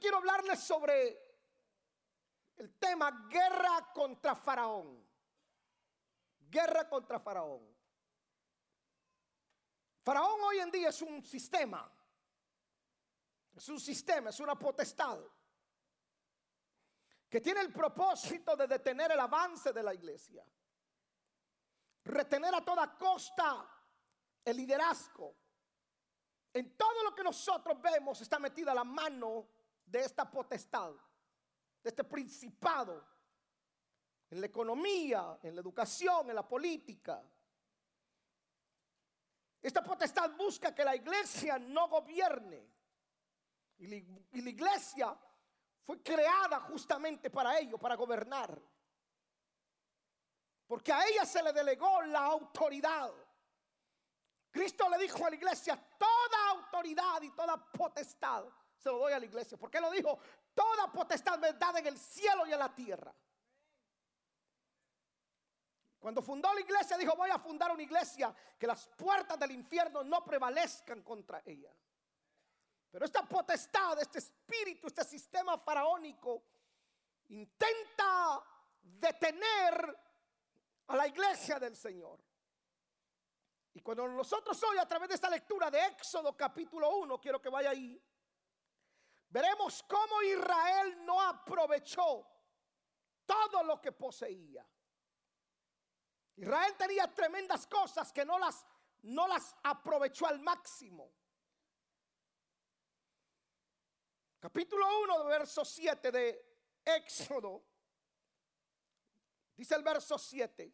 Quiero hablarles sobre el tema guerra contra Faraón. Guerra contra Faraón. Faraón hoy en día es un sistema. Es un sistema, es una potestad que tiene el propósito de detener el avance de la iglesia. Retener a toda costa el liderazgo. En todo lo que nosotros vemos está metida la mano de esta potestad, de este principado, en la economía, en la educación, en la política. Esta potestad busca que la iglesia no gobierne. Y la, la iglesia fue creada justamente para ello, para gobernar. Porque a ella se le delegó la autoridad. Cristo le dijo a la iglesia, toda autoridad y toda potestad se lo doy a la iglesia. Porque lo dijo, toda potestad me da en el cielo y en la tierra. Cuando fundó la iglesia dijo, voy a fundar una iglesia que las puertas del infierno no prevalezcan contra ella. Pero esta potestad, este espíritu, este sistema faraónico intenta detener a la iglesia del Señor. Y cuando nosotros hoy a través de esta lectura de Éxodo capítulo 1, quiero que vaya ahí, veremos cómo Israel no aprovechó todo lo que poseía. Israel tenía tremendas cosas que no las, no las aprovechó al máximo. Capítulo 1, verso 7 de Éxodo. Dice el verso 7.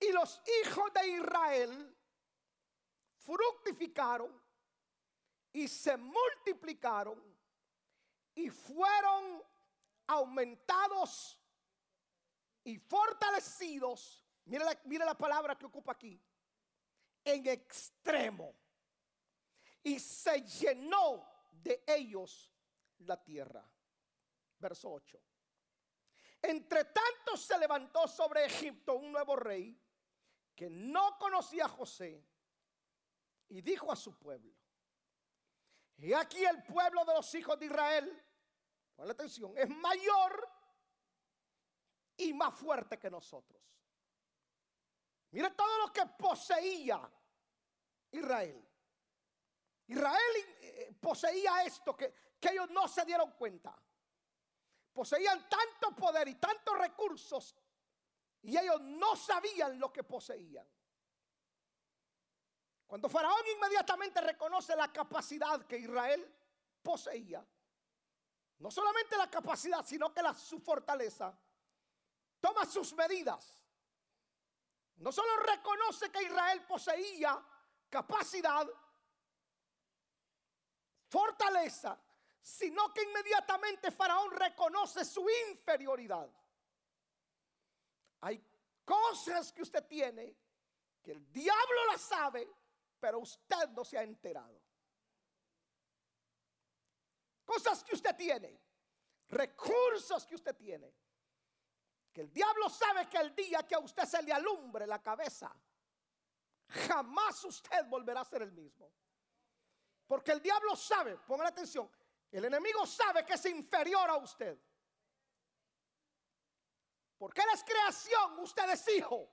Y los hijos de Israel fructificaron y se multiplicaron y fueron aumentados y fortalecidos. Mire la, mire la palabra que ocupa aquí. En extremo. Y se llenó de ellos la tierra. Verso 8. Entre tanto se levantó sobre Egipto un nuevo rey que no conocía a José y dijo a su pueblo, y aquí el pueblo de los hijos de Israel, la atención, es mayor y más fuerte que nosotros. Mire todo lo que poseía Israel. Israel eh, poseía esto que ellos no se dieron cuenta. Poseían tanto poder y tantos recursos y ellos no sabían lo que poseían. Cuando Faraón inmediatamente reconoce la capacidad que Israel poseía, no solamente la capacidad, sino que la, su fortaleza, toma sus medidas. No solo reconoce que Israel poseía capacidad, fortaleza, sino que inmediatamente Faraón reconoce su inferioridad. Hay cosas que usted tiene que el diablo las sabe, pero usted no se ha enterado. Cosas que usted tiene, recursos que usted tiene, que el diablo sabe que el día que a usted se le alumbre la cabeza, jamás usted volverá a ser el mismo. Porque el diablo sabe, pongan atención, el enemigo sabe que es inferior a usted. Porque él es creación, usted es hijo.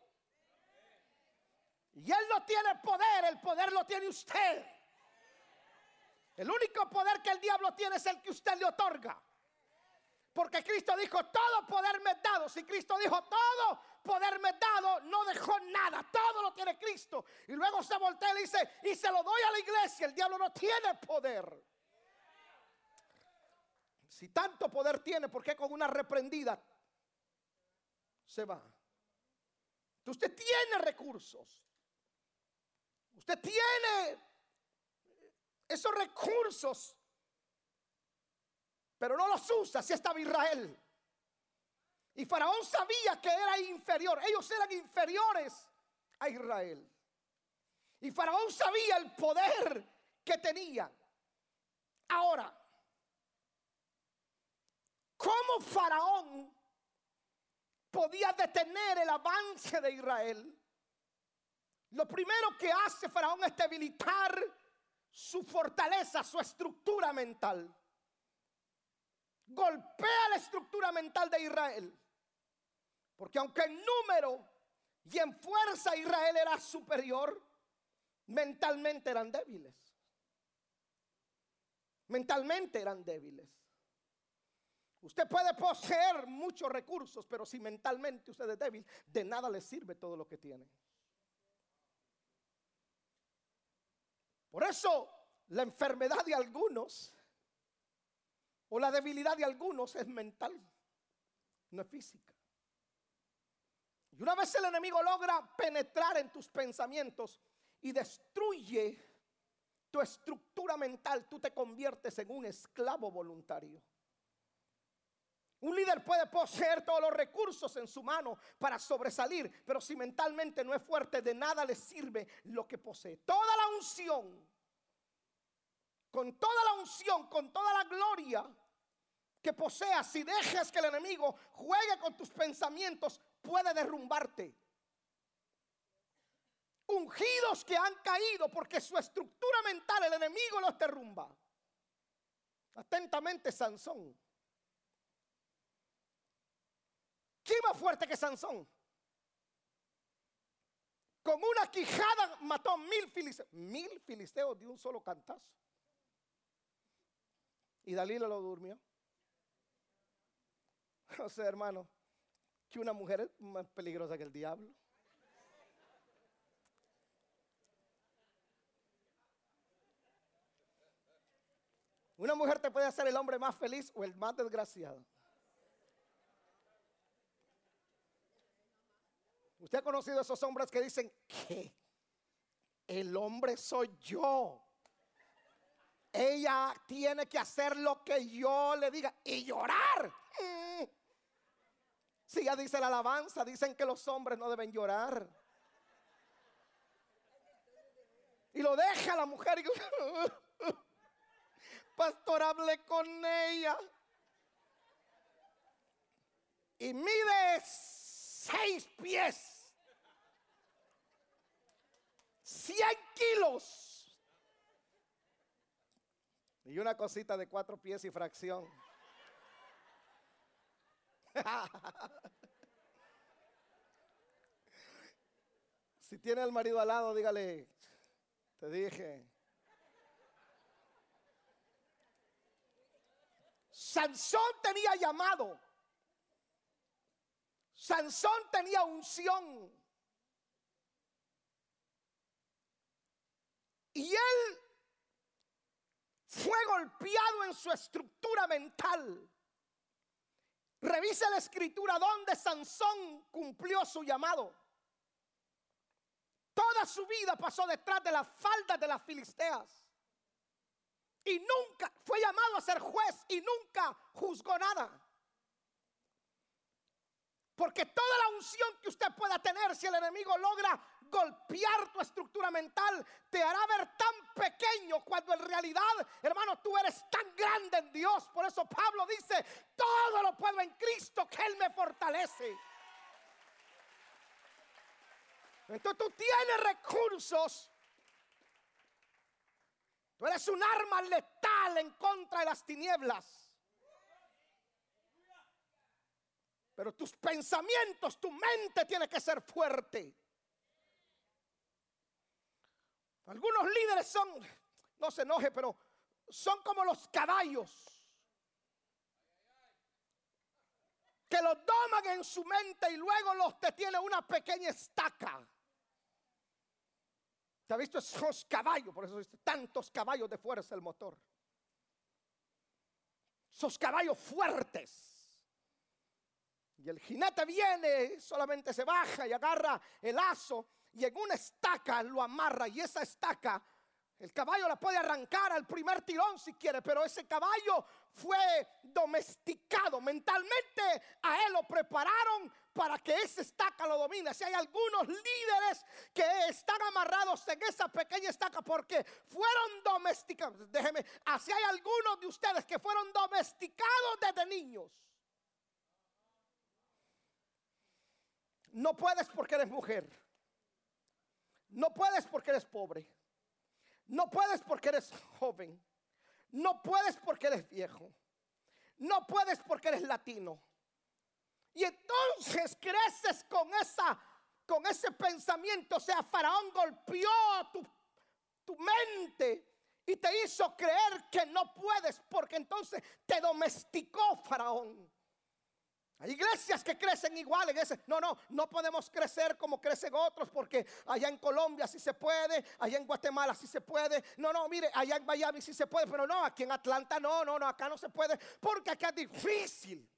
Y él no tiene poder, el poder lo tiene usted. El único poder que el diablo tiene es el que usted le otorga. Porque Cristo dijo, todo poder me dado. Si Cristo dijo, todo poder me dado, no dejó nada. Todo lo tiene Cristo. Y luego se voltea y dice, y se lo doy a la iglesia. El diablo no tiene poder. Si tanto poder tiene, ¿por qué con una reprendida se va? Usted tiene recursos. Usted tiene esos recursos, pero no los usa si estaba Israel. Y Faraón sabía que era inferior, ellos eran inferiores a Israel. Y Faraón sabía el poder que tenía. Ahora, ¿cómo Faraón podía detener el avance de Israel? Lo primero que hace Faraón es debilitar su fortaleza, su estructura mental. Golpea la estructura mental de Israel. Porque aunque en número y en fuerza Israel era superior, mentalmente eran débiles. Mentalmente eran débiles. Usted puede poseer muchos recursos, pero si mentalmente usted es débil, de nada le sirve todo lo que tiene. Por eso la enfermedad de algunos o la debilidad de algunos es mental, no es física. Y una vez el enemigo logra penetrar en tus pensamientos y destruye tu estructura mental, tú te conviertes en un esclavo voluntario. Un líder puede poseer todos los recursos en su mano para sobresalir, pero si mentalmente no es fuerte, de nada le sirve lo que posee. Toda la unción, con toda la unción, con toda la gloria que poseas, si dejas que el enemigo juegue con tus pensamientos, puede derrumbarte. Ungidos que han caído porque su estructura mental, el enemigo los derrumba. Atentamente, Sansón. ¿Quién más fuerte que Sansón? Con una quijada mató mil filisteos. Mil filisteos de un solo cantazo. Y Dalila lo durmió. O sea, hermano, que una mujer es más peligrosa que el diablo. Una mujer te puede hacer el hombre más feliz o el más desgraciado. Usted ha conocido a esos hombres que dicen que el hombre soy yo. Ella tiene que hacer lo que yo le diga y llorar. Mm. Si ya dice la alabanza, dicen que los hombres no deben llorar. Y lo deja la mujer. Y, Pastor, hable con ella. Y mide seis pies. Cien kilos. Y una cosita de cuatro pies y fracción. si tiene al marido al lado, dígale, te dije. Sansón tenía llamado. Sansón tenía unción. Y él fue golpeado en su estructura mental. Revisa la escritura donde Sansón cumplió su llamado. Toda su vida pasó detrás de las faldas de las filisteas. Y nunca fue llamado a ser juez y nunca juzgó nada. Porque toda la unción que usted pueda tener, si el enemigo logra golpear tu estructura mental, te hará ver tan pequeño cuando en realidad, hermano, tú eres tan grande en Dios. Por eso Pablo dice, todo lo puedo en Cristo que Él me fortalece. Entonces tú tienes recursos. Tú eres un arma letal en contra de las tinieblas. Pero tus pensamientos, tu mente tiene que ser fuerte. Algunos líderes son, no se enoje, pero son como los caballos. Que los doman en su mente y luego los detiene una pequeña estaca. ¿Te ha visto esos caballos? Por eso dice tantos caballos de fuerza el motor. Esos caballos fuertes. Y el jinete viene, solamente se baja y agarra el lazo y en una estaca lo amarra. Y esa estaca, el caballo la puede arrancar al primer tirón si quiere, pero ese caballo fue domesticado. Mentalmente a él lo prepararon para que esa estaca lo domine. Si hay algunos líderes que están amarrados en esa pequeña estaca porque fueron domesticados, déjeme, así hay algunos de ustedes que fueron domesticados desde niños. No puedes porque eres mujer. No puedes porque eres pobre. No puedes porque eres joven. No puedes porque eres viejo. No puedes porque eres latino. Y entonces creces con esa con ese pensamiento, o sea, Faraón golpeó tu, tu mente y te hizo creer que no puedes, porque entonces te domesticó Faraón. Hay iglesias que crecen igual en ese. No, no, no podemos crecer como crecen otros porque allá en Colombia sí se puede, allá en Guatemala sí se puede. No, no, mire, allá en Miami sí se puede, pero no, aquí en Atlanta no, no, no, acá no se puede porque acá es difícil.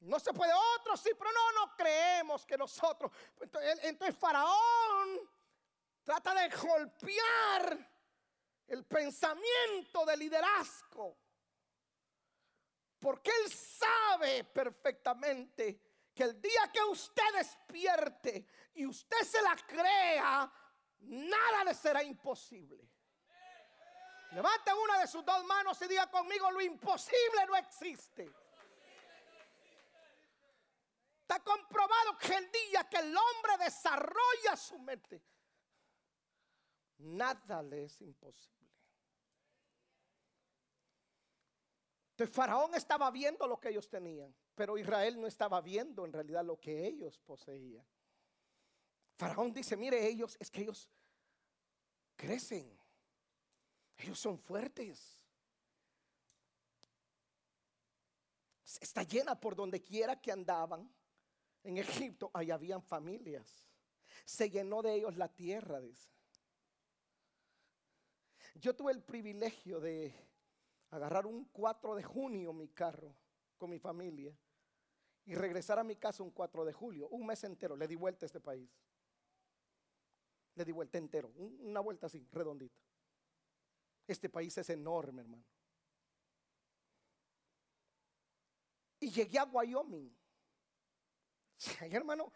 No se puede otros sí, pero no, no creemos que nosotros. Entonces, entonces Faraón trata de golpear el pensamiento de liderazgo. Porque Él sabe perfectamente que el día que usted despierte y usted se la crea, nada le será imposible. Levante una de sus dos manos y diga conmigo, lo imposible no existe. Está comprobado que el día que el hombre desarrolla su mente, nada le es imposible. Faraón estaba viendo lo que ellos tenían, pero Israel no estaba viendo en realidad lo que ellos poseían. Faraón dice, mire ellos, es que ellos crecen, ellos son fuertes. Está llena por donde quiera que andaban. En Egipto, ahí habían familias. Se llenó de ellos la tierra, dice. Yo tuve el privilegio de agarrar un 4 de junio mi carro con mi familia y regresar a mi casa un 4 de julio, un mes entero. Le di vuelta a este país. Le di vuelta entero, una vuelta así, redondita. Este país es enorme, hermano. Y llegué a Wyoming. Allá, hermano,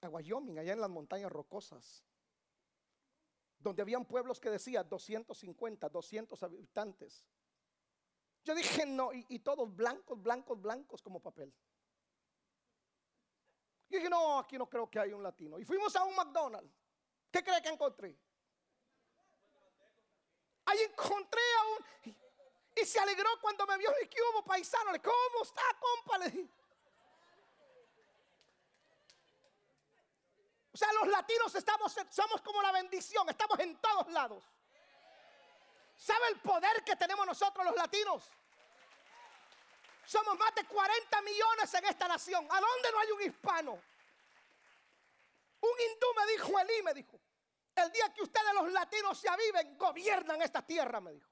a Wyoming, allá en las montañas rocosas, donde habían pueblos que decían 250, 200 habitantes. Yo dije no, y, todos blancos, blancos, blancos como papel. Y dije, no, aquí no creo que haya un latino. Y fuimos a un McDonald's. ¿Qué cree que encontré? Ahí encontré a un... Y, se alegró cuando me vio. ¿Y qué hubo, paisano? ¿Cómo está, compa? Le dije. O sea, los latinos estamos, somos como la bendición, estamos en todos lados. ¿Sabe el poder que tenemos nosotros los latinos? Somos más de 40 millones en esta nación. ¿A dónde no hay un hispano? Un hindú me dijo, Elí me dijo, el día que ustedes los latinos se aviven, gobiernan esta tierra, me dijo.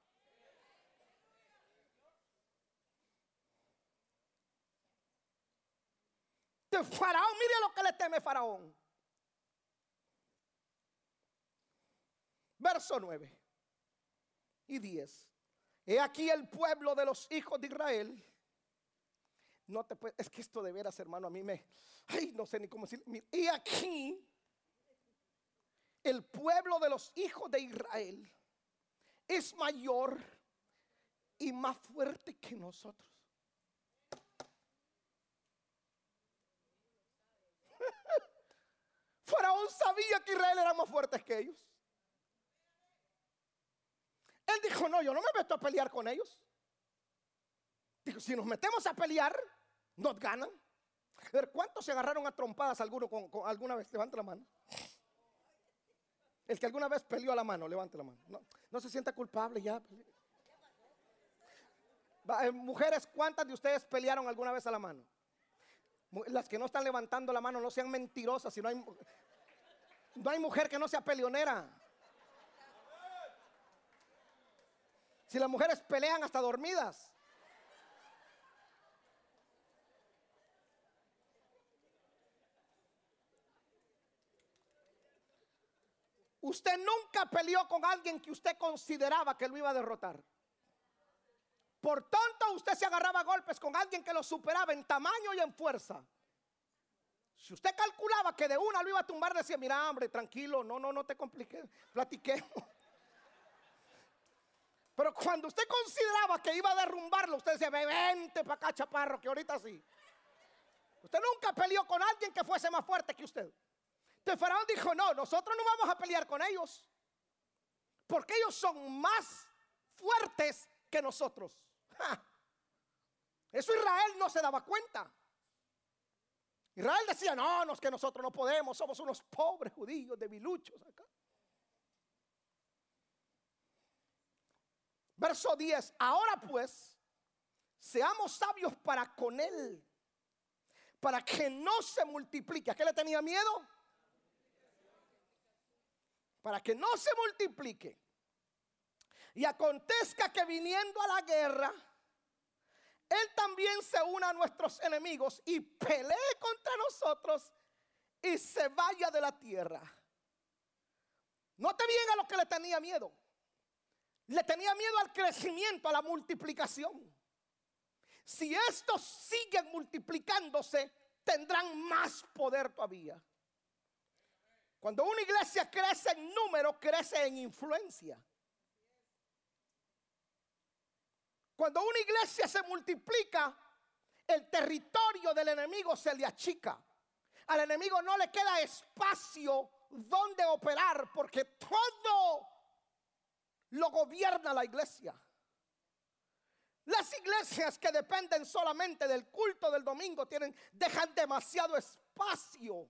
De Faraón, mire lo que le teme Faraón. Verso 9 y 10. He aquí el pueblo de los hijos de Israel. No te puede, es que esto de veras, hermano, a mí me, ay, no sé ni cómo decir. Y aquí el pueblo de los hijos de Israel es mayor y más fuerte que nosotros. Faraón sabía que Israel era más fuerte que ellos. Él dijo, no, yo no me meto a pelear con ellos. Dijo, si nos metemos a pelear, nos ganan. A ver, ¿cuántos se agarraron a trompadas alguno con, alguna vez? Levante la mano. El que alguna vez peleó a la mano, levante la mano. No, no se sienta culpable ya. Eh, mujeres, ¿cuántas de ustedes pelearon alguna vez a la mano? Las que no están levantando la mano, no sean mentirosas. Si no hay, no hay mujer que no sea peleonera. Si las mujeres pelean hasta dormidas. Usted nunca peleó con alguien que usted consideraba que lo iba a derrotar. Por tanto, usted se agarraba golpes con alguien que lo superaba en tamaño y en fuerza. Si usted calculaba que de una lo iba a tumbar, decía, mira, hombre, tranquilo, no, no, no te compliques, platiquemos. Pero cuando usted consideraba que iba a derrumbarlo, usted decía, vente para acá, chaparro, que ahorita sí. Usted nunca peleó con alguien que fuese más fuerte que usted. Entonces Faraón dijo, no, nosotros no vamos a pelear con ellos. Porque ellos son más fuertes que nosotros. Eso Israel no se daba cuenta. Israel decía, no, no es que nosotros no podemos, somos unos pobres judíos debiluchos acá. Verso 10, ahora pues, seamos sabios para con él, para que no se multiplique. ¿A qué le tenía miedo? Para que no se multiplique. Y acontezca que viniendo a la guerra, él también se una a nuestros enemigos y pelee contra nosotros y se vaya de la tierra. No te bien a lo que le tenía miedo. Le tenía miedo al crecimiento, a la multiplicación. Si estos siguen multiplicándose, tendrán más poder todavía. Cuando una iglesia crece en número, crece en influencia. Cuando una iglesia se multiplica, el territorio del enemigo se le achica. Al enemigo no le queda espacio donde operar porque todo lo gobierna la iglesia. Las iglesias que dependen solamente del culto del domingo tienen dejan demasiado espacio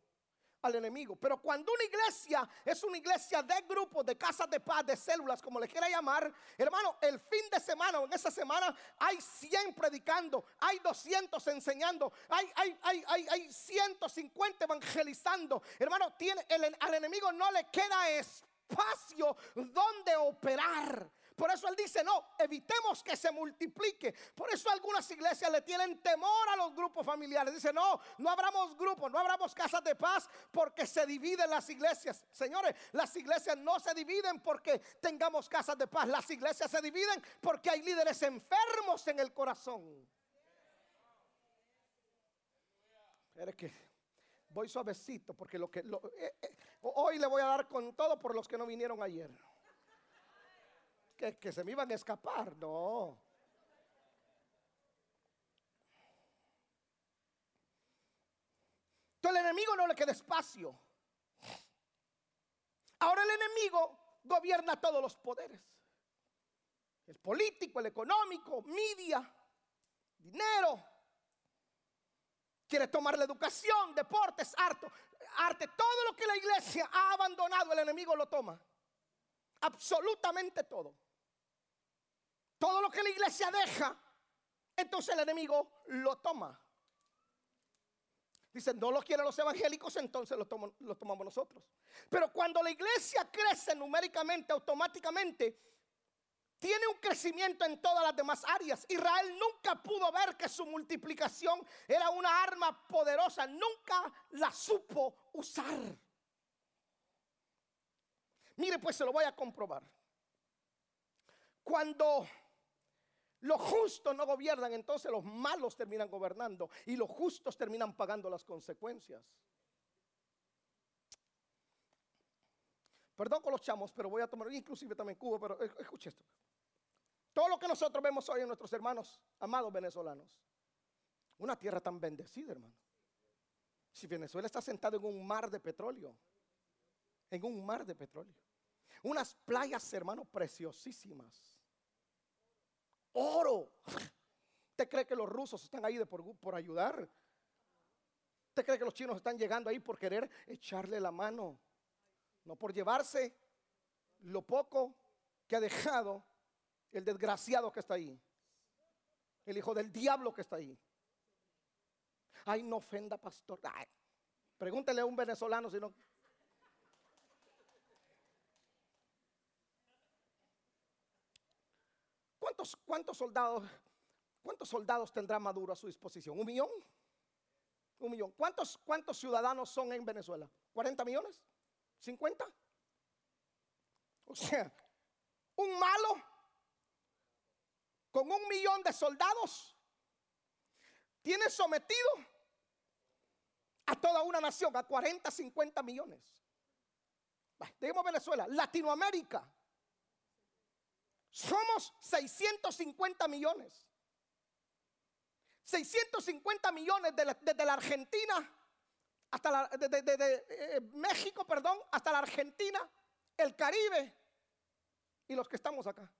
al enemigo. Pero cuando una iglesia es una iglesia de grupos, de casas de paz, de células, como le quiera llamar, hermano, el fin de semana o en esa semana hay 100 predicando, hay 200 enseñando, hay, hay, hay, hay, hay 150 evangelizando. Hermano, tiene, al enemigo no le queda espacio donde operar. Por eso él dice, no, evitemos que se multiplique. Por eso algunas iglesias le tienen temor a los grupos familiares. Dice, no, no abramos grupos, no abramos casas de paz porque se dividen las iglesias. Señores, las iglesias no se dividen porque tengamos casas de paz. Las iglesias se dividen porque hay líderes enfermos en el corazón. Espera que voy suavecito porque lo que eh, eh, hoy le voy a dar con todo por los que no vinieron ayer que, se me iban a escapar, no. Entonces el enemigo no le queda espacio. Ahora el enemigo gobierna todos los poderes. El político, el económico, media, dinero. Quiere tomar la educación, deportes, arte, arte. Todo lo que la iglesia ha abandonado, el enemigo lo toma. Absolutamente todo. Todo lo que la iglesia deja, entonces el enemigo lo toma. Dicen, no lo quieren los evangélicos, entonces lo, lo tomamos nosotros. Pero cuando la iglesia crece numéricamente, automáticamente, tiene un crecimiento en todas las demás áreas. Israel nunca pudo ver que su multiplicación era una arma poderosa, nunca la supo usar. Mire, pues se lo voy a comprobar. Cuando los justos no gobiernan, entonces los malos terminan gobernando y los justos terminan pagando las consecuencias. Perdón con los chamos, pero voy a tomar, inclusive también Cuba, pero escuche esto. Todo lo que nosotros vemos hoy en nuestros hermanos, amados venezolanos, una tierra tan bendecida, hermano. Si Venezuela está sentado en un mar de petróleo, en un mar de petróleo, unas playas, hermano, preciosísimas oro. ¿Usted cree que los rusos están ahí por, por ayudar? ¿Usted cree que los chinos están llegando ahí por querer echarle la mano? No por llevarse lo poco que ha dejado el desgraciado que está ahí. El hijo del diablo que está ahí. Ay, no ofenda, pastor. pregúntele a un venezolano si no. ¿Cuántos, soldados, cuántos soldados tendrá Maduro a su disposición? ¿Un millón? Un millón. ¿Cuántos, cuántos ciudadanos son en Venezuela? ¿40 millones? ¿50? O sea, un malo con un millón de soldados tiene sometido a toda una nación, a 40, 50 millones. Digamos Venezuela, Latinoamérica, somos 650 millones. 650 millones desde la, Argentina hasta la, de, eh, México, perdón, hasta la Argentina, el Caribe, y los que estamos acá.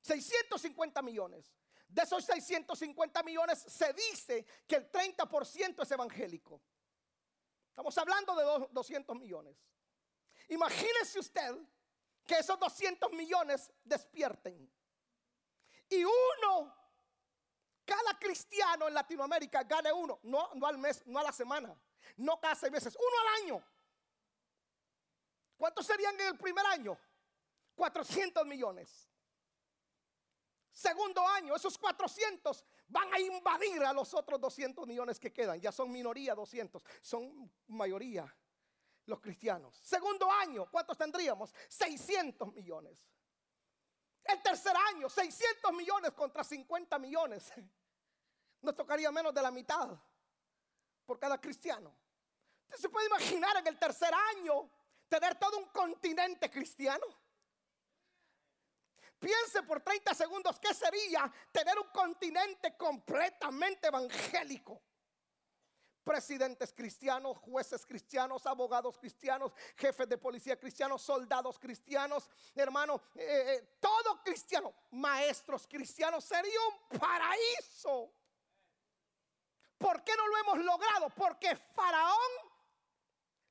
650 millones. De esos 650 millones se dice que el 30% es evangélico. Estamos hablando de 200 millones. Imagínese usted que esos 200 millones despierten. Y uno, cada cristiano en Latinoamérica gane uno, no, al mes, no a la semana, no cada seis meses, uno al año. ¿Cuántos serían en el primer año? 400 millones. Segundo año, esos 400 van a invadir a los otros 200 millones que quedan. Ya son minoría 200, son mayoría los cristianos. Segundo año, ¿cuántos tendríamos? 600 millones. El tercer año, 600 millones contra 50 millones. Nos tocaría menos de la mitad por cada cristiano. Usted se puede imaginar en el tercer año tener todo un continente cristiano. Piense por 30 segundos qué sería tener un continente completamente evangélico. Presidentes cristianos, jueces cristianos, abogados cristianos, jefes de policía cristianos, soldados cristianos, hermano, eh, eh, todo cristiano, maestros cristianos, sería un paraíso. ¿Por qué no lo hemos logrado? Porque Faraón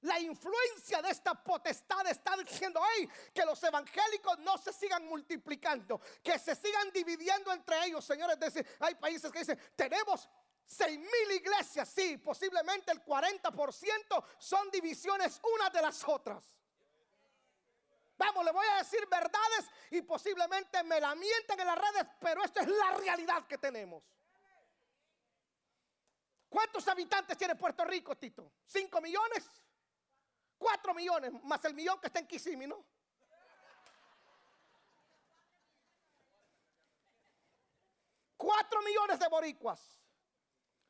la influencia de esta potestad está diciendo, hey, que los evangélicos no se sigan multiplicando, que se sigan dividiendo entre ellos, señores. Hay países que dicen, tenemos seis mil iglesias, sí, posiblemente el 40% son divisiones unas de las otras. Vamos, le voy a decir verdades y posiblemente me la mienten en las redes, pero esta es la realidad que tenemos. ¿Cuántos habitantes tiene Puerto Rico, Tito? ¿Cinco millones? Cuatro millones, más el millón que está en Kissimmee, ¿no? Cuatro millones de boricuas.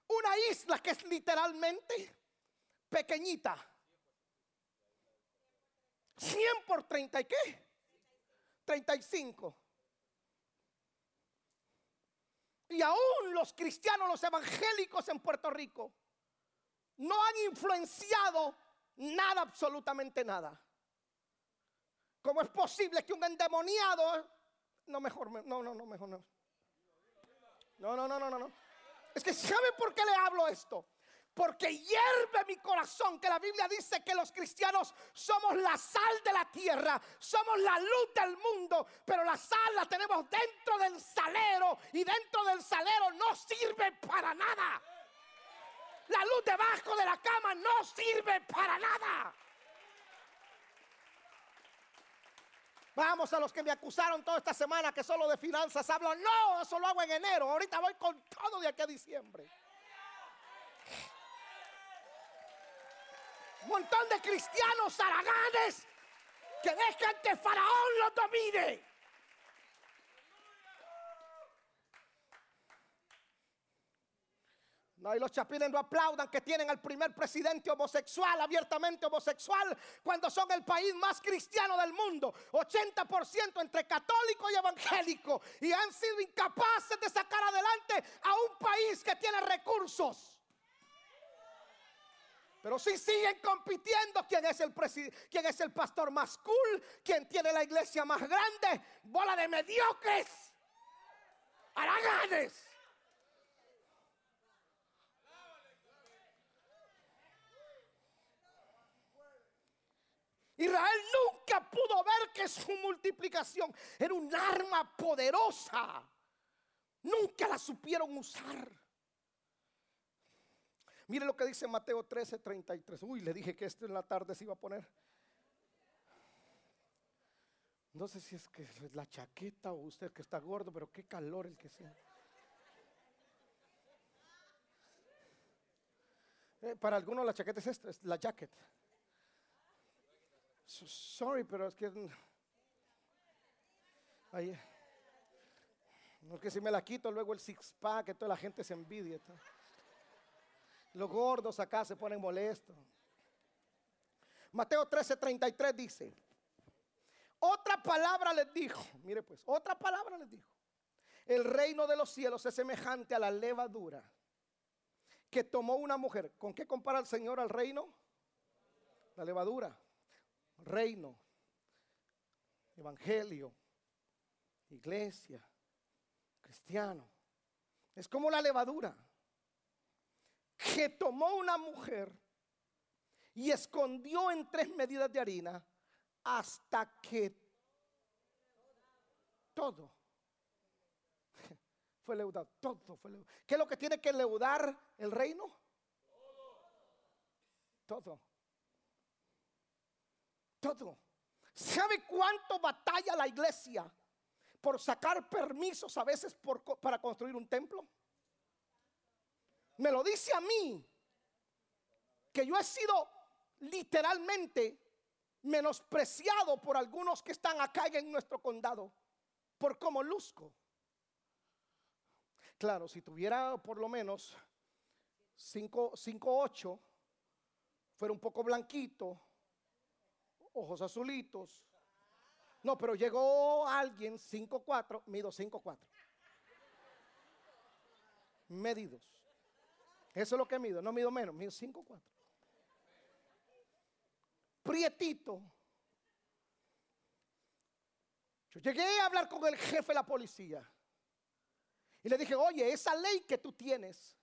Una isla que es literalmente pequeñita. 100 por 30 y qué? 35. Y aún los cristianos, los evangélicos en Puerto Rico, no han influenciado Nada, absolutamente nada. ¿Cómo es posible que un endemoniado... No, mejor, no, no, no, mejor no. No, no, no, no, no. Es que ¿sabe por qué le hablo esto? Porque hierve mi corazón que la Biblia dice que los cristianos somos la sal de la tierra, somos la luz del mundo, pero la sal la tenemos dentro del salero y dentro del salero no sirve para nada. La luz debajo de la cama no sirve para nada. Vamos a los que me acusaron toda esta semana que solo de finanzas hablo. No, eso lo hago en enero. Ahorita voy con todo de aquí a diciembre. Montón de cristianos araganes que dejan que Faraón los domine. No, y los chapines no aplaudan que tienen al primer presidente homosexual, abiertamente homosexual, cuando son el país más cristiano del mundo. 80% entre católico y evangélico. Y han sido incapaces de sacar adelante a un país que tiene recursos. Pero si siguen compitiendo quién es el pastor más cool, quién tiene la iglesia más grande, bola de mediocres, haraganes. Israel nunca pudo ver que su multiplicación era un arma poderosa. Nunca la supieron usar. Mire lo que dice Mateo 13, 33. Uy, le dije que esto en la tarde se iba a poner. No sé si es que es la chaqueta o usted que está gordo, pero qué calor el que sea. Eh, para algunos la chaqueta es esto, es la jacket. Sorry, pero es que. Ahí. No es que si me la quito luego el six pack, que toda la gente se envidia. Los gordos acá se ponen molestos. Mateo 13:33 dice: Otra palabra les dijo, mire pues, otra palabra les dijo. El reino de los cielos es semejante a la levadura que tomó una mujer. ¿Con qué compara el Señor al reino? La levadura reino. evangelio, iglesia, cristiano. Es como la levadura que tomó una mujer y escondió en tres medidas de harina hasta que todo fue leudado. Todo fue leudado. ¿Qué es lo que tiene que leudar el reino? Todo. Todo. ¿Sabe cuánto batalla la iglesia por sacar permisos a veces para construir un templo? Me lo dice a mí, que yo he sido literalmente menospreciado por algunos que están acá en nuestro condado, por cómo luzco. Claro, si tuviera por lo menos 5, 8, fuera un poco blanquito, ojos azulitos. No, pero llegó alguien 5'4, mido 5'4. Medidos. Eso es lo que mido, no mido menos, mido 5'4. Prietito. Yo llegué a hablar con el jefe de la policía. Y le dije, oye, esa ley que tú tienes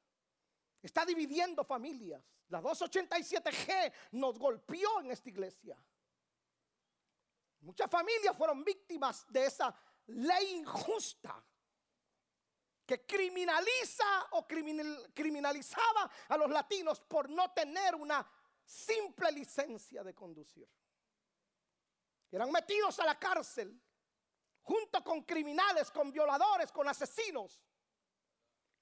está dividiendo familias. La 287G nos golpeó en esta iglesia. Muchas familias fueron víctimas de esa ley injusta que criminaliza o criminalizaba a los latinos por no tener una simple licencia de conducir. Eran metidos a la cárcel junto con criminales, con violadores, con asesinos.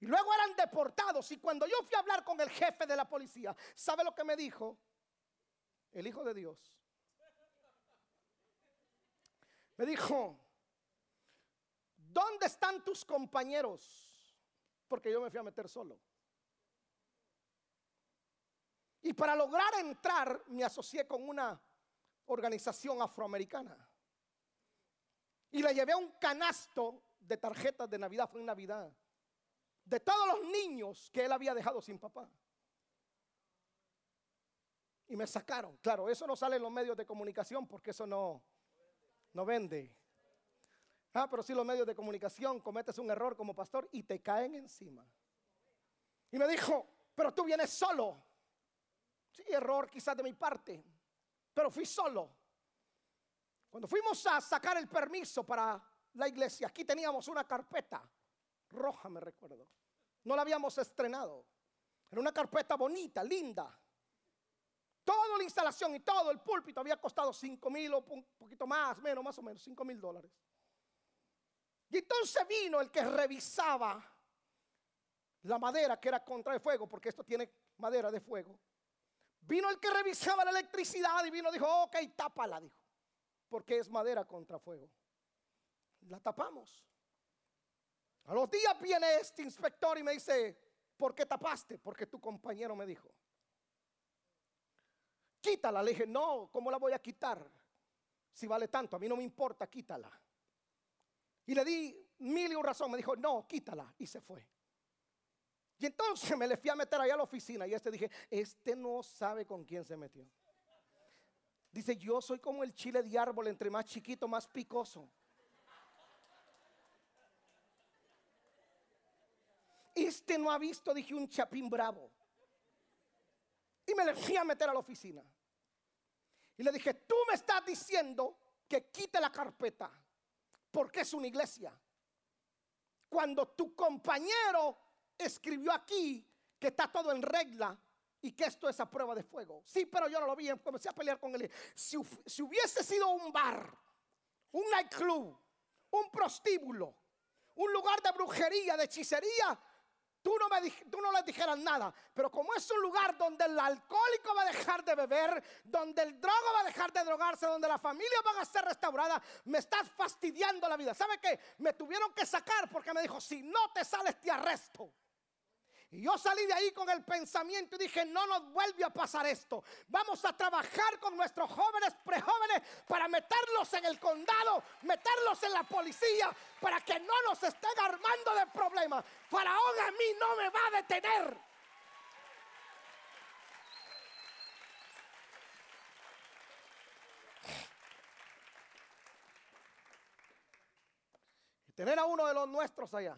Y luego eran deportados. Y cuando yo fui a hablar con el jefe de la policía, ¿sabe lo que me dijo? El Hijo de Dios. Me dijo, ¿dónde están tus compañeros? Porque yo me fui a meter solo. Y para lograr entrar me asocié con una organización afroamericana. Y le llevé un canasto de tarjetas de Navidad, fue en Navidad, de todos los niños que él había dejado sin papá. Y me sacaron. Claro, eso no sale en los medios de comunicación porque eso no, no vende. Ah, pero si los medios de comunicación cometes un error como pastor y te caen encima. Y me dijo, pero tú vienes solo. Sí, error quizás de mi parte, pero fui solo. Cuando fuimos a sacar el permiso para la iglesia, aquí teníamos una carpeta roja, me recuerdo. No la habíamos estrenado. Era una carpeta bonita, linda. Toda la instalación y todo el púlpito había costado 5 mil o un poquito más, menos, más o menos, 5 mil dólares. Y entonces vino el que revisaba la madera que era contra el fuego, porque esto tiene madera de fuego. Vino el que revisaba la electricidad y vino y dijo, ok, tápala, dijo, porque es madera contra fuego. La tapamos. A los días viene este inspector y me dice, ¿por qué tapaste? Porque tu compañero me dijo. Quítala. Le dije, no, ¿cómo la voy a quitar? Si vale tanto, a mí no me importa, quítala. Y le di mil y un razón. Me dijo, no, quítala. Y se fue. Y entonces me le fui a meter allá a la oficina y este dije, este no sabe con quién se metió. Dice, yo soy como el chile de árbol, entre más chiquito, más picoso. Este no ha visto, dije, un chapín bravo. Y me le fui a meter a la oficina. Y le dije, tú me estás diciendo que quite la carpeta porque es una iglesia. Cuando tu compañero escribió aquí que está todo en regla y que esto es a prueba de fuego. Sí, pero yo no lo vi, comencé a pelear con él. Si, si hubiese sido un bar, un nightclub, un prostíbulo, un lugar de brujería, de hechicería, tú no, me, tú no les dijeras nada. Pero como es un lugar donde el alcohólico va a dejar de beber, donde el drogo va a dejar de drogarse, donde la familia va a ser restaurada, me estás fastidiando la vida. ¿Sabe qué? Me tuvieron que sacar porque me dijo, si no te sales te arresto. Y yo salí de ahí con el pensamiento y dije, no nos vuelve a pasar esto. Vamos a trabajar con nuestros jóvenes, prejóvenes, para meterlos en el condado, meterlos en la policía, para que no nos estén armando de problemas. Faraón a mí no me va a detener. tener a uno de los nuestros allá.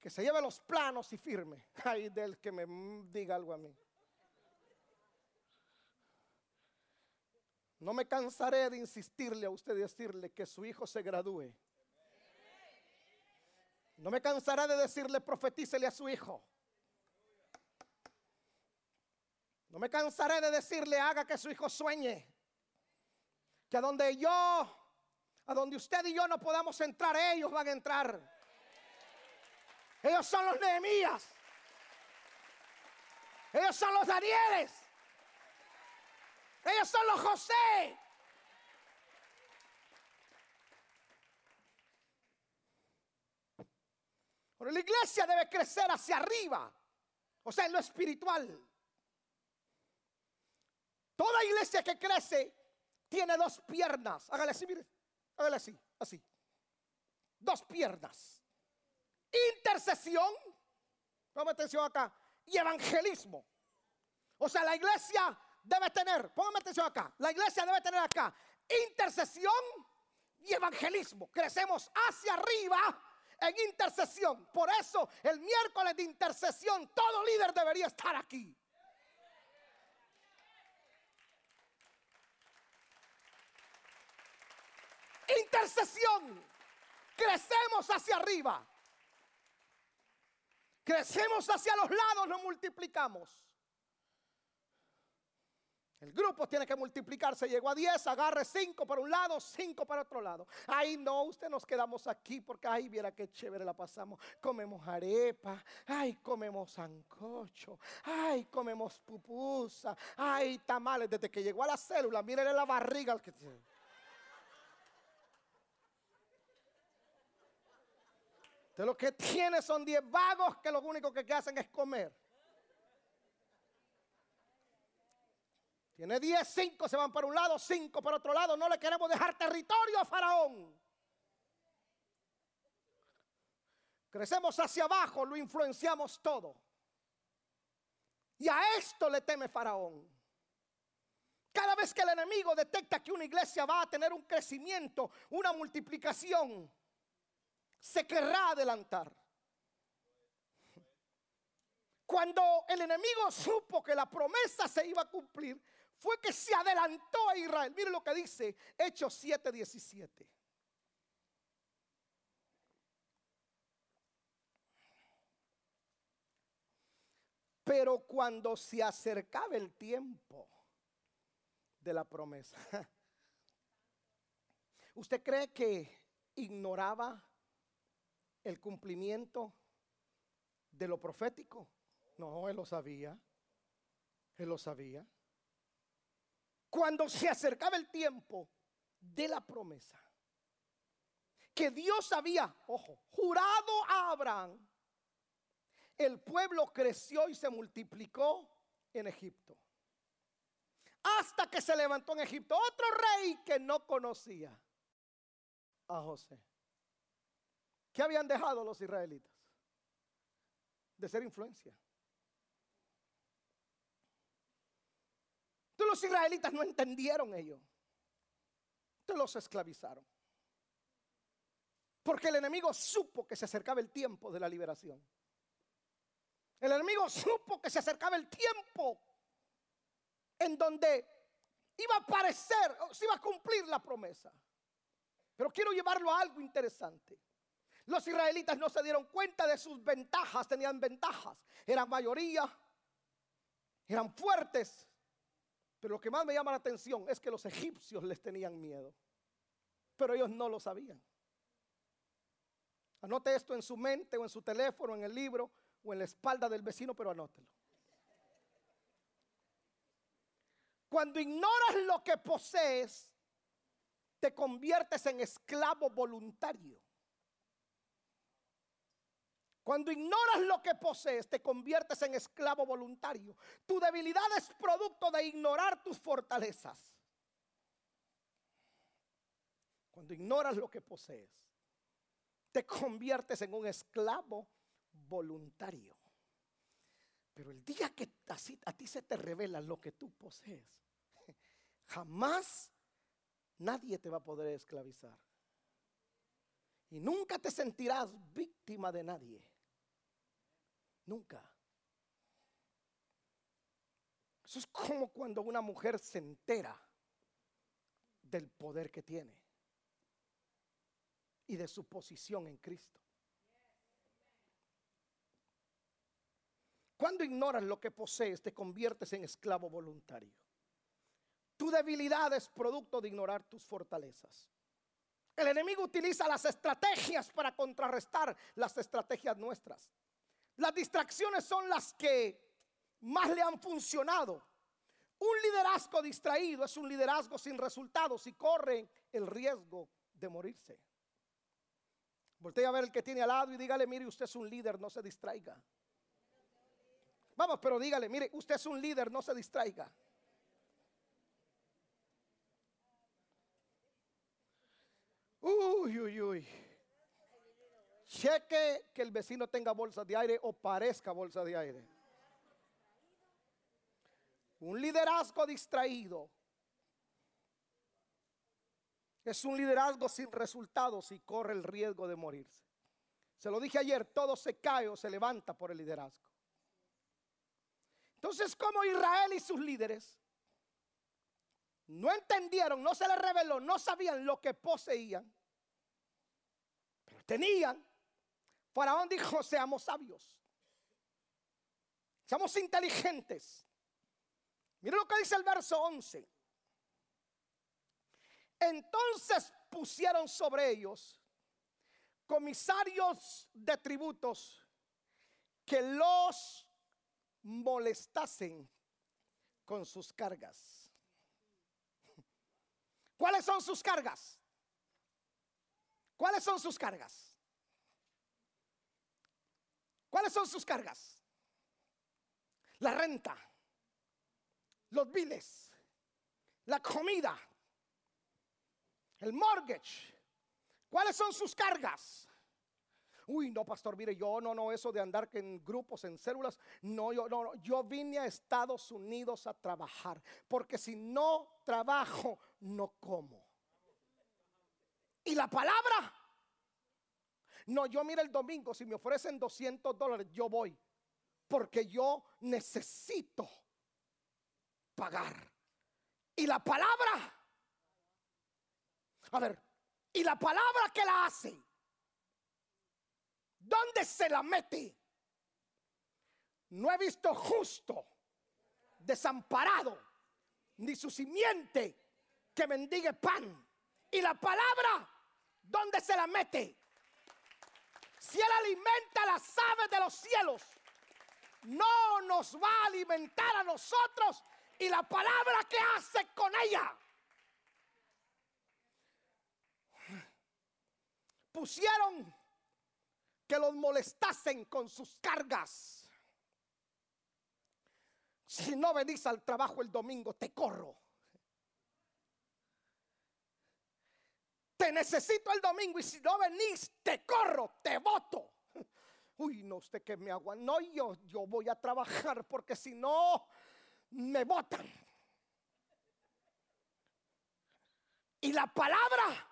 Que se lleve los planos y firme. Ay, del que me diga algo a mí. No me cansaré de insistirle a usted y decirle que su hijo se gradúe. No me cansaré de decirle profetícele a su hijo. No me cansaré de decirle haga que su hijo sueñe. Que a donde yo, a donde usted y yo no podamos entrar, ellos van a entrar. Ellos son los Nehemías. Ellos son los Danieles. Ellos son los José. Pero la iglesia debe crecer hacia arriba. O sea, en lo espiritual. Toda iglesia que crece tiene dos piernas. Hágale así, mire. Hágale así, así. Dos piernas. Intercesión. Póngame atención acá. Y evangelismo. O sea, la iglesia debe tener, póngame atención acá, la iglesia debe tener acá intercesión y evangelismo. Crecemos hacia arriba en intercesión. Por eso el miércoles de intercesión todo líder debería estar aquí. Intercesión. Crecemos hacia arriba. Crecemos hacia los lados, nos multiplicamos. El grupo tiene que multiplicarse. Llegó a 10, agarre 5 para un lado, 5 para otro lado. Ay, no, usted nos quedamos aquí porque ay, viera qué chévere la pasamos. Comemos arepa, ay, comemos sancocho, ay, comemos pupusa, ay, tamales. Desde que llegó a la célula, mírenle la barriga al que De lo que tiene son 10 vagos que lo único que hacen es comer. Tiene 10, 5 se van para un lado, 5 para otro lado. No le queremos dejar territorio a Faraón. Crecemos hacia abajo, lo influenciamos todo. Y a esto le teme Faraón. Cada vez que el enemigo detecta que una iglesia va a tener un crecimiento, una multiplicación, se querrá adelantar. Cuando el enemigo supo que la promesa se iba a cumplir, fue que se adelantó a Israel. Mire lo que dice Hechos 7:17. Pero cuando se acercaba el tiempo de la promesa, ¿usted cree que ignoraba el cumplimiento de lo profético? No, él lo sabía. Él lo sabía cuando se acercaba el tiempo de la promesa, que Dios había, ojo, jurado a Abraham, el pueblo creció y se multiplicó en Egipto. Hasta que se levantó en Egipto otro rey que no conocía a José. ¿Qué habían dejado los israelitas? De ser influencia. los israelitas no entendieron ello. Entonces los esclavizaron. Porque el enemigo supo que se acercaba el tiempo de la liberación. El enemigo supo que se acercaba el tiempo en donde iba a aparecer, se iba a cumplir la promesa. Pero quiero llevarlo a algo interesante. Los israelitas no se dieron cuenta de sus ventajas, tenían ventajas. Eran mayoría, eran fuertes, pero lo que más me llama la atención es que los egipcios les tenían miedo. Pero ellos no lo sabían. Anote esto en su mente o en su teléfono, en el libro o en la espalda del vecino, pero anótelo. Cuando ignoras lo que posees, te conviertes en esclavo voluntario. Cuando ignoras lo que posees, te conviertes en esclavo voluntario. Tu debilidad es producto de ignorar tus fortalezas. Cuando ignoras lo que posees, te conviertes en un esclavo voluntario. Pero el día que a ti se te revela lo que tú posees, jamás nadie te va a poder esclavizar. Y nunca te sentirás víctima de nadie. Nunca. Eso es como cuando una mujer se entera del poder que tiene y de su posición en Cristo. Cuando ignoras lo que posees, te conviertes en esclavo voluntario. Tu debilidad es producto de ignorar tus fortalezas. El enemigo utiliza las estrategias para contrarrestar las estrategias nuestras. Las distracciones son las que más le han funcionado. Un liderazgo distraído es un liderazgo sin resultados y corre el riesgo de morirse. Voltea a ver el que tiene al lado y dígale, mire, usted es un líder, no se distraiga. Vamos, pero dígale, mire, usted es un líder, no se distraiga. Cheque que el vecino tenga bolsa de aire o parezca bolsa de aire. Un liderazgo distraído es un liderazgo sin resultados y corre el riesgo de morirse. Se lo dije ayer, todo se cae o se levanta por el liderazgo. Entonces, como Israel y sus líderes no entendieron, no se les reveló, no sabían lo que poseían, tenían, Faraón dijo, seamos sabios, seamos inteligentes. Miren lo que dice el verso 11. Entonces pusieron sobre ellos comisarios de tributos que los molestasen con sus cargas. ¿Cuáles son sus cargas? ¿Cuáles son sus cargas? ¿Cuáles son sus cargas? La renta, los biles, la comida, el mortgage. ¿Cuáles son sus cargas? Uy, no, pastor, mire, yo no, no, eso de andar en grupos, en células, no, yo no, yo vine a Estados Unidos a trabajar, porque si no trabajo, no como. Y la palabra, no, yo mire el domingo, si me ofrecen 200 dólares, yo voy, porque yo necesito pagar. Y la palabra, a ver, y la palabra que la hace, ¿dónde se la mete? No he visto justo, desamparado, ni su simiente que mendigue pan. Y la palabra, ¿dónde se la mete? Si Él alimenta las aves de los cielos, no nos va a alimentar a nosotros y la palabra que hace con ella. pusieron que los molestasen con sus cargas. Si no venís al trabajo el domingo, te corro. Te necesito el domingo y si no venís, te corro, te voto. Uy, no, usted que me aguanta. No, yo, yo voy a trabajar porque si no, me votan. Y la palabra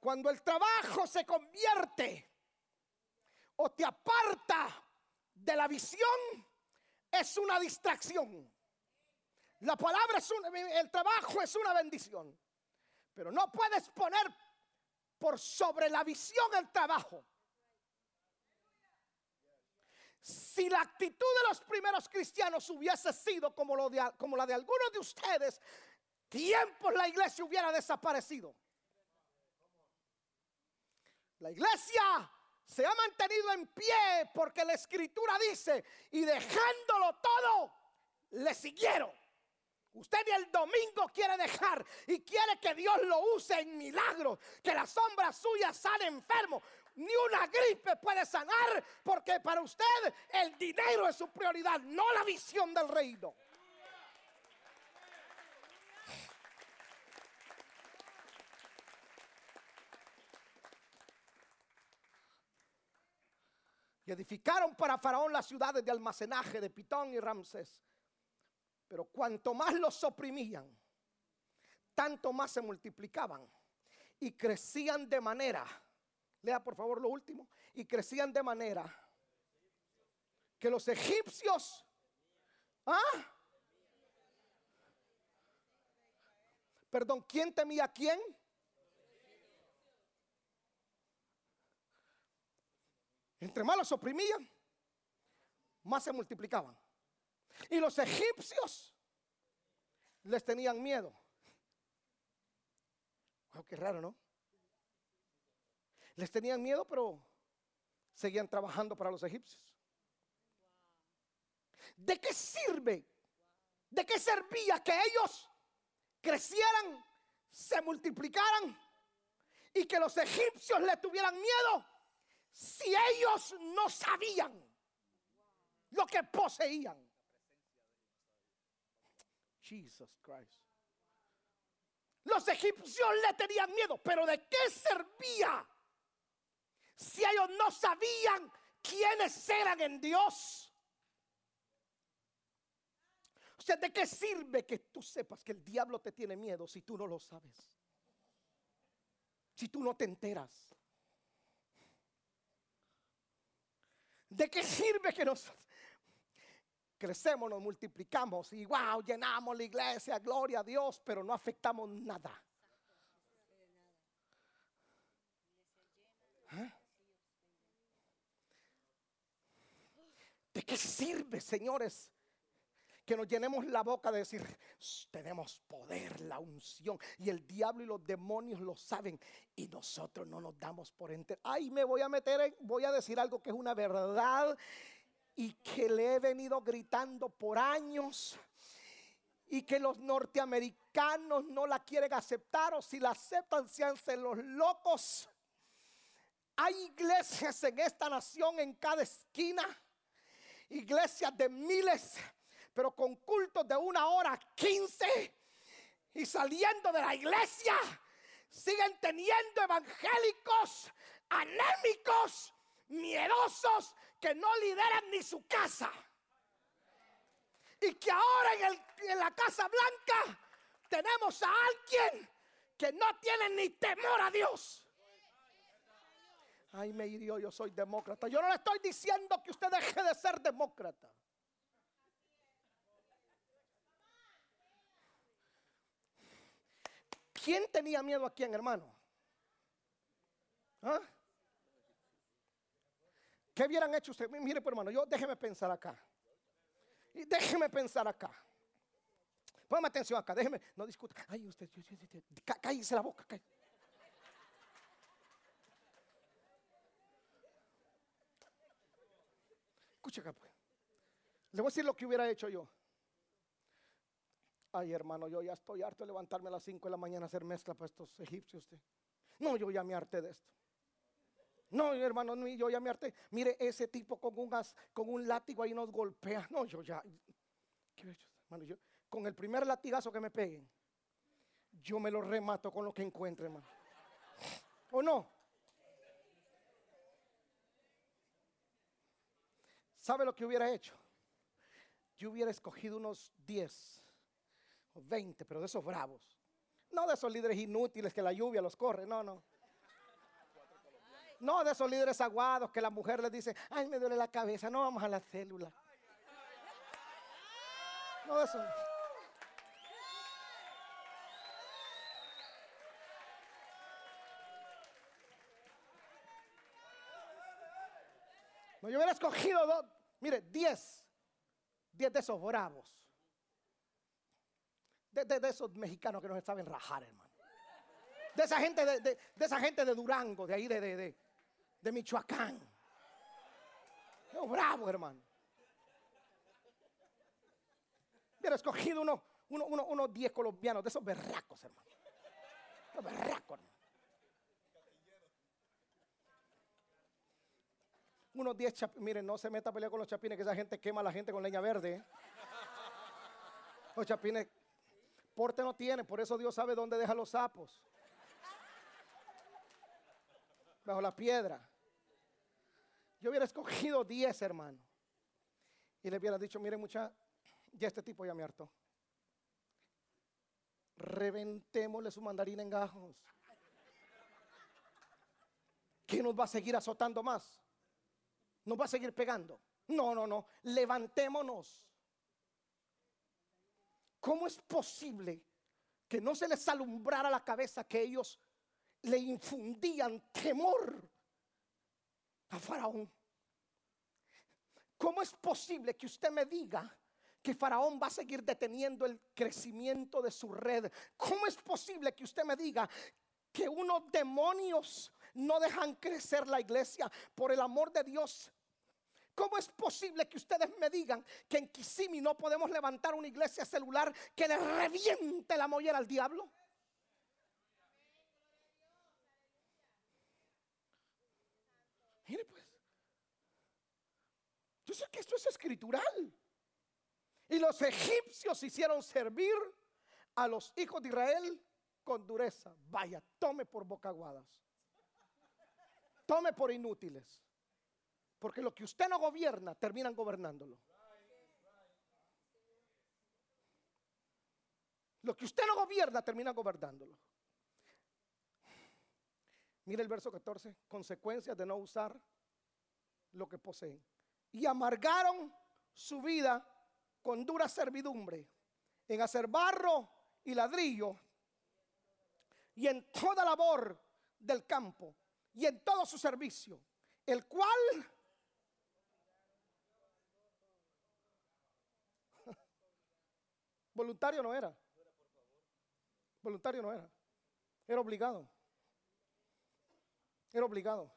Cuando el trabajo se convierte o te aparta de la visión, es una distracción. La palabra es un, el trabajo es una bendición. Pero no puedes poner por sobre la visión el trabajo. Si la actitud de los primeros cristianos hubiese sido como, como la de algunos de ustedes, tiempos la iglesia hubiera desaparecido. La iglesia se ha mantenido en pie porque la escritura dice, y dejándolo todo, le siguieron. Usted ni el domingo quiere dejar y quiere que Dios lo use en milagros, que la sombra suya sane enfermo. Ni una gripe puede sanar porque para usted el dinero es su prioridad, no la visión del reino. edificaron para Faraón las ciudades de almacenaje de Pitón y Ramsés. Pero cuanto más los oprimían, tanto más se multiplicaban. y crecían de manera, lea por favor lo último, y crecían de manera que los egipcios, ¿ah? Perdón, ¿quién temía a quién? Entre más los oprimían, más se multiplicaban. Y los egipcios les tenían miedo. Wow, qué raro, ¿no? Les tenían miedo, pero seguían trabajando para los egipcios. ¿De qué sirve? ¿De qué servía que ellos crecieran, se multiplicaran y que los egipcios le tuvieran miedo si ellos no sabían lo que poseían? Jesus Christ. Los egipcios le tenían miedo, pero ¿de qué servía si ellos no sabían quiénes eran en Dios? O sea, ¿de qué sirve que tú sepas que el diablo te tiene miedo si tú no lo sabes? Si tú no te enteras. ¿De qué sirve que nos crecemos, nos multiplicamos y wow, llenamos la iglesia, gloria a Dios, pero no afectamos nada? ¿Eh? ¿De qué sirve, señores? que nos llenemos la boca de decir, tenemos poder, la unción. Y el diablo y los demonios lo saben. Y nosotros no nos damos por entender. Ay, me voy a meter en, voy a decir algo que es una verdad y que le he venido gritando por años. Y que los norteamericanos no la quieren aceptar o si la aceptan, seanse los locos. Hay iglesias en esta nación en cada esquina iglesias de miles pero con cultos de una hora quince y saliendo de la iglesia, siguen teniendo evangélicos anémicos, miedosos, que no lideran ni su casa. Y que ahora en, en la Casa Blanca tenemos a alguien que no tiene ni temor a Dios. Ay, me hirió, yo soy demócrata. Yo no le estoy diciendo que usted deje de ser demócrata. ¿Quién tenía miedo a quién, hermano? ¿Ah? ¿Qué hubieran hecho ustedes? Mire, pues, hermano, yo déjeme pensar acá. Y déjeme pensar acá. Póngame atención acá, déjeme, no discuta. Ay, usted, cállese la boca. Cállese. Escucha acá, pues. Le voy a decir lo que hubiera hecho yo. Ay, hermano, yo ya estoy harto de levantarme a las 5 de la mañana a hacer mezcla para estos egipcios. No, yo ya me harté de esto. No, hermano, yo ya me harté. Mire, ese tipo con un, con un látigo ahí nos golpea. No, yo ya. ¿Qué hermano? Yo, con el primer latigazo que me peguen, yo me lo remato con lo que encuentre, hermano. ¿O no? ¿Sabe lo que hubiera hecho? Yo hubiera escogido unos 10 20, pero de esos bravos. No de esos líderes inútiles que la lluvia los corre, no, no. No de esos líderes aguados que la mujer les dice, ay, me duele la cabeza, no vamos a la célula. No de eso. No, yo hubiera escogido, dos, mire, diez, diez de esos bravos de, esos mexicanos que no saben rajar, hermano. De esa gente de, esa gente de Durango, de ahí de, de, Michoacán. No, bravo, hermano. Hubiera escogido unos uno, uno, uno diez colombianos, de esos berracos, hermano. Los berracos, hermano. Unos diez chapines. Miren, no se meta a pelear con los chapines, que esa gente quema a la gente con leña verde. ¿eh? Los chapines porte no tiene, por eso Dios sabe dónde deja los sapos. Bajo la piedra. Yo hubiera escogido 10, hermano. Y le hubiera dicho, mire mucha, ya este tipo ya me hartó. Reventémosle su mandarina en gajos. ¿Qué nos va a seguir azotando más? ¿Nos va a seguir pegando? No, no, no. Levantémonos. ¿Cómo es posible que no se les alumbrara la cabeza que ellos le infundían temor a Faraón? ¿Cómo es posible que usted me diga que Faraón va a seguir deteniendo el crecimiento de su red? ¿Cómo es posible que usted me diga que unos demonios no dejan crecer la iglesia por el amor de Dios? ¿Cómo es posible que ustedes me digan que en Kisimi no podemos levantar una iglesia celular que le reviente la mollera al diablo? Mire pues, yo sé que esto es escritural. Y los egipcios hicieron servir a los hijos de Israel con dureza. Vaya, tome por bocaguadas. Tome por inútiles. Porque lo que usted no gobierna, terminan gobernándolo. Lo que usted no gobierna, termina gobernándolo. Mire el verso 14. Consecuencias de no usar lo que poseen. Y amargaron su vida con dura servidumbre en hacer barro y ladrillo y en toda labor del campo y en todo su servicio, el cual Voluntario no era. Voluntario no era. Era obligado. Era obligado.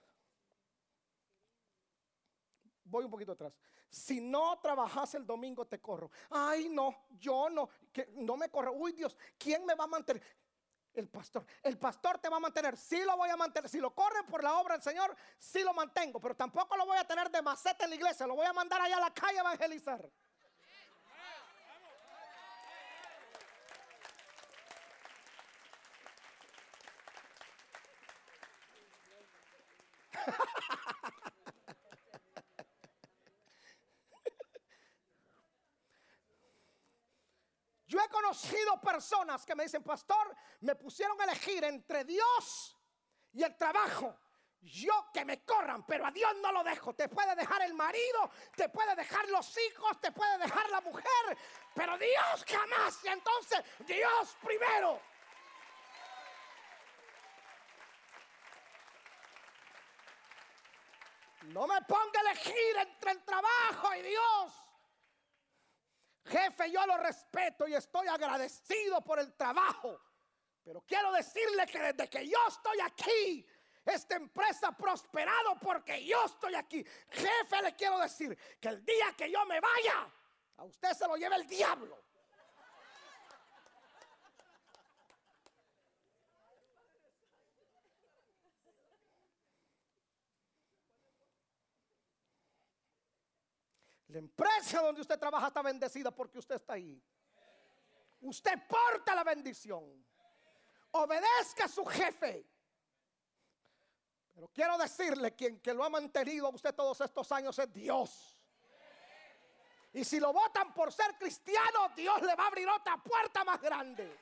Voy un poquito atrás. Si no trabajas el domingo, te corro. Ay, no, yo no, que no me corro. Uy, Dios, ¿quién me va a mantener? El pastor. El pastor te va a mantener. Sí lo voy a mantener. Si lo corren por la obra del Señor, sí lo mantengo. Pero tampoco lo voy a tener de maceta en la iglesia. Lo voy a mandar allá a la calle a evangelizar. Yo he conocido personas que me dicen, pastor, me pusieron a elegir entre Dios y el trabajo. Yo que me corran, pero a Dios no lo dejo. Te puede dejar el marido, te puede dejar los hijos, te puede dejar la mujer, pero Dios jamás. Y entonces, Dios primero. No me ponga a elegir entre el trabajo y Dios. Jefe, yo lo respeto y estoy agradecido por el trabajo. Pero quiero decirle que desde que yo estoy aquí, esta empresa ha prosperado porque yo estoy aquí. Jefe, le quiero decir que el día que yo me vaya, a usted se lo lleva el diablo. La empresa donde usted trabaja está bendecida porque usted está ahí. Usted porta la bendición. Obedezca a su jefe. Pero quiero decirle, quien que lo ha mantenido a usted todos estos años es Dios. Y si lo votan por ser cristiano, Dios le va a abrir otra puerta más grande.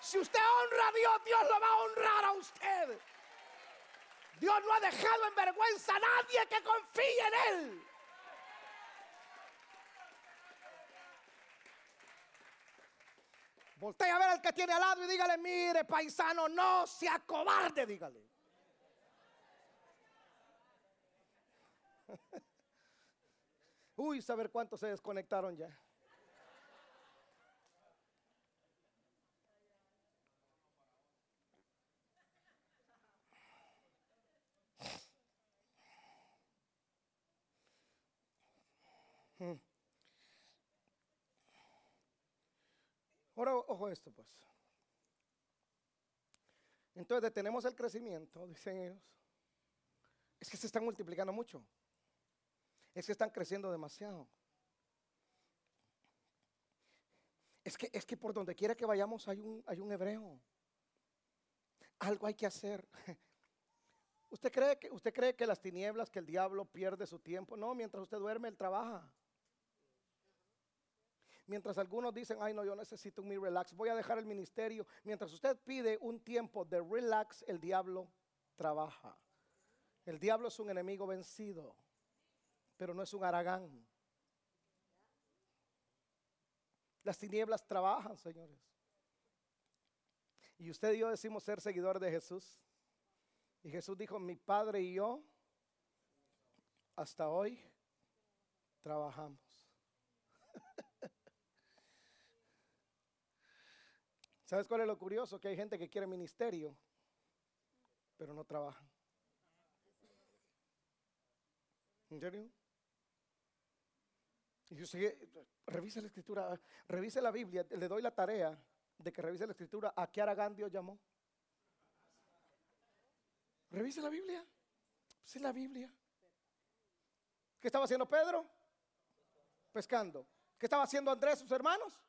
Si usted honra a Dios, Dios lo va a honrar a usted. Dios no ha dejado en vergüenza a nadie que confíe en Él. Voltea a ver al que tiene al lado y dígale, mire paisano, no sea cobarde, dígale. Uy, saber cuántos se desconectaron ya. Ahora, ojo esto, pues. Entonces detenemos el crecimiento, dicen ellos. Es que se están multiplicando mucho. Es que están creciendo demasiado. Es que, es que por donde quiera que vayamos hay un, hay un hebreo. Algo hay que hacer. ¿Usted cree, que, ¿Usted cree que las tinieblas, que el diablo pierde su tiempo? No, mientras usted duerme, él trabaja. Mientras algunos dicen, ay no, yo necesito un mi relax, voy a dejar el ministerio. Mientras usted pide un tiempo de relax, el diablo trabaja. El diablo es un enemigo vencido, pero no es un aragán. Las tinieblas trabajan, señores. Y usted y yo decimos ser seguidores de Jesús. Y Jesús dijo, mi Padre y yo hasta hoy trabajamos. ¿Sabes cuál es lo curioso? Que hay gente que quiere ministerio, pero no trabaja. ¿En serio? Y yo sigue, revise la escritura, revise la Biblia, le doy la tarea de que revise la escritura. ¿A qué Aragán Dios llamó? Revise la Biblia. Sí, la Biblia. ¿Qué estaba haciendo Pedro? Pescando. ¿Qué estaba haciendo Andrés, sus hermanos?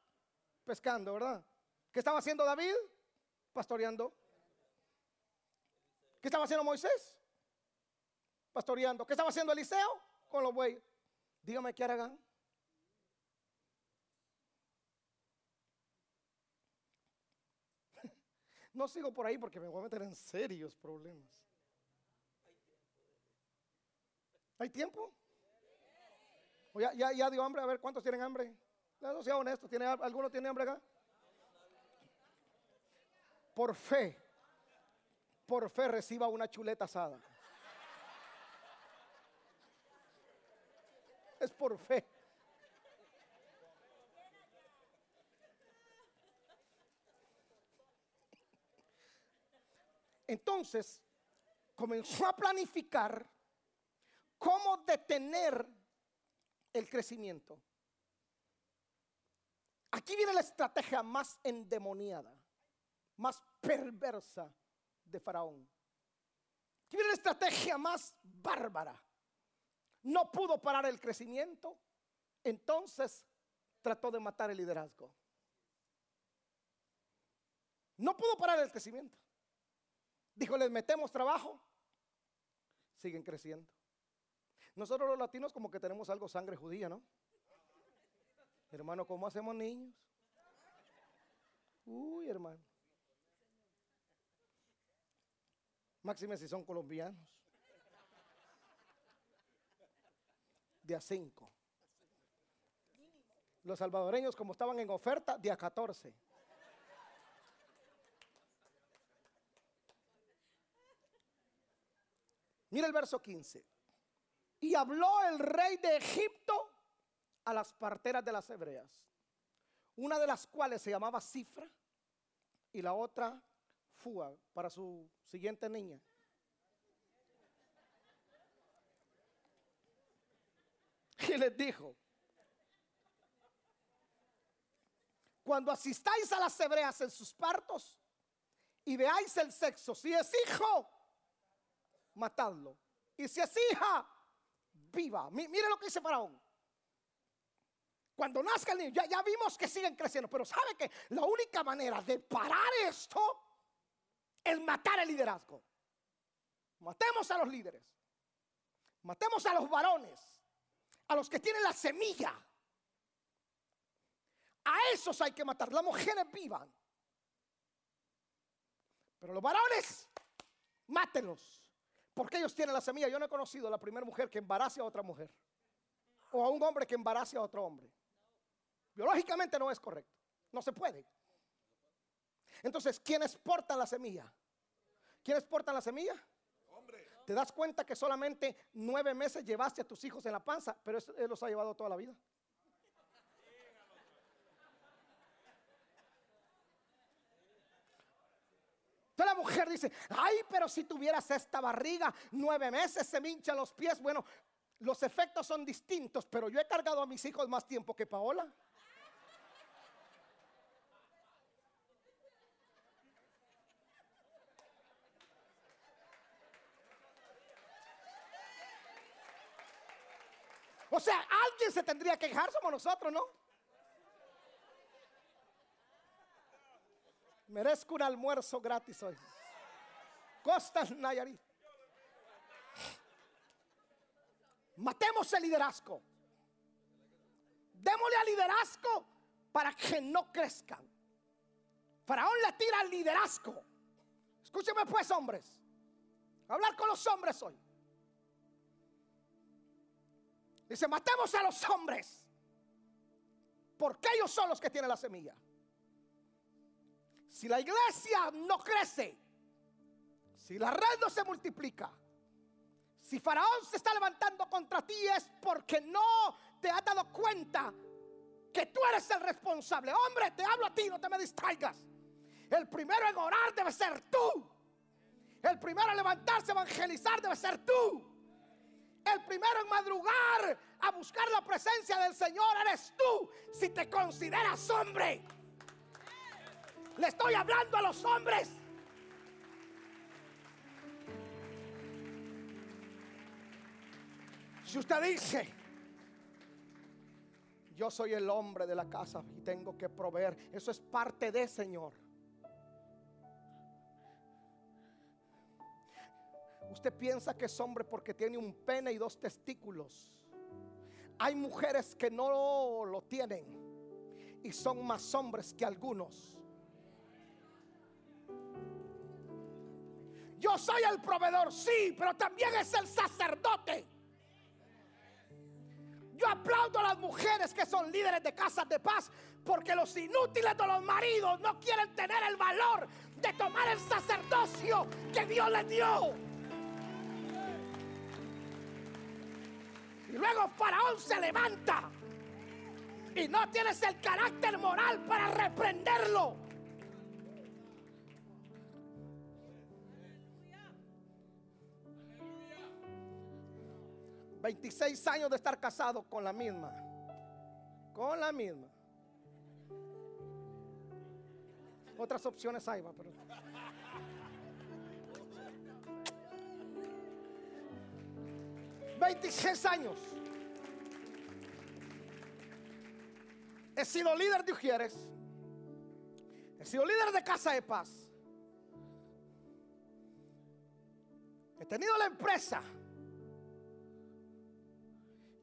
Pescando, ¿verdad? ¿Qué estaba haciendo David? Pastoreando. ¿Qué estaba haciendo Moisés? Pastoreando. ¿Qué estaba haciendo Eliseo? Con los bueyes. Dígame qué harán. No sigo por ahí porque me voy a meter en serios problemas. ¿Hay tiempo? ¿O ya, ya, dio hambre? A ver, ¿cuántos tienen hambre? Sea honesto, ¿tiene, ¿alguno tiene hambre acá? Por fe, por fe reciba una chuleta asada. Es por fe. Entonces, comenzó a planificar cómo detener el crecimiento. Aquí viene la estrategia más endemoniada más perversa de Faraón. Tiene la estrategia más bárbara. No pudo parar el crecimiento, entonces trató de matar el liderazgo. No pudo parar el crecimiento. Dijo, les metemos trabajo, siguen creciendo. Nosotros los latinos como que tenemos algo sangre judía, ¿no? Hermano, ¿cómo hacemos niños? Uy, hermano. Máxime si son colombianos. De a 5. Los salvadoreños, como estaban en oferta, de a 14. Mira el verso 15. Y habló el rey de Egipto a las parteras de las hebreas, una de las cuales se llamaba Cifra y la otra fuga para su siguiente niña. Y les dijo, cuando asistáis a las hebreas en sus partos y veáis el sexo, si es hijo, matadlo. Y si es hija, viva. Mire lo que dice Faraón. Cuando nazca el niño, ya, ya vimos que siguen creciendo, pero sabe que la única manera de parar esto es matar el liderazgo. Matemos a los líderes. Matemos a los varones. A los que tienen la semilla. A esos hay que matar. Las mujeres vivan. Pero los varones, mátenlos. Porque ellos tienen la semilla. Yo no he conocido a la primera mujer que embarace a otra mujer. O a un hombre que embarace a otro hombre. Biológicamente no es correcto. No se puede. Entonces, ¿quiénes portan la semilla? ¿Quiénes portan la semilla? ¿Te das cuenta que solamente nueve meses llevaste a tus hijos en la panza, pero él los ha llevado toda la vida? Entonces la mujer dice, ay, pero si tuvieras esta barriga, nueve meses se me hinchan los pies. Bueno, los efectos son distintos, pero yo he cargado a mis hijos más tiempo que Paola. O sea, alguien se tendría que quejar, somos nosotros, ¿no? Merezco un almuerzo gratis hoy. Costas Nayarit. Matemos el liderazgo. Démosle al liderazgo para que no crezcan. Faraón le tira al liderazgo. Escúcheme pues, hombres. Hablar con los hombres hoy. Dice, matemos a los hombres. Porque ellos son los que tienen la semilla. Si la iglesia no crece, si la red no se multiplica, si Faraón se está levantando contra ti es porque no te has dado cuenta que tú eres el responsable. Hombre, te hablo a ti, no te me distraigas. El primero en orar debe ser tú. El primero en levantarse evangelizar debe ser tú. El primero en madrugar a buscar la presencia del Señor eres tú. Si te consideras hombre. Le estoy hablando a los hombres. Si usted dice, yo soy el hombre de la casa y tengo que proveer, eso es parte de Señor. Usted piensa que es hombre porque tiene un pene y dos testículos. Hay mujeres que no lo tienen y son más hombres que algunos. Yo soy el proveedor, sí, pero también es el sacerdote. Yo aplaudo a las mujeres que son líderes de casas de paz porque los inútiles de los maridos no quieren tener el valor de tomar el sacerdocio que Dios les dio. Y luego Faraón se levanta y no tienes el carácter moral para reprenderlo. 26 años de estar casado con la misma. Con la misma. Otras opciones hay, va, pero. Veintiséis años. He sido líder de Ujieres. He sido líder de Casa de Paz. He tenido la empresa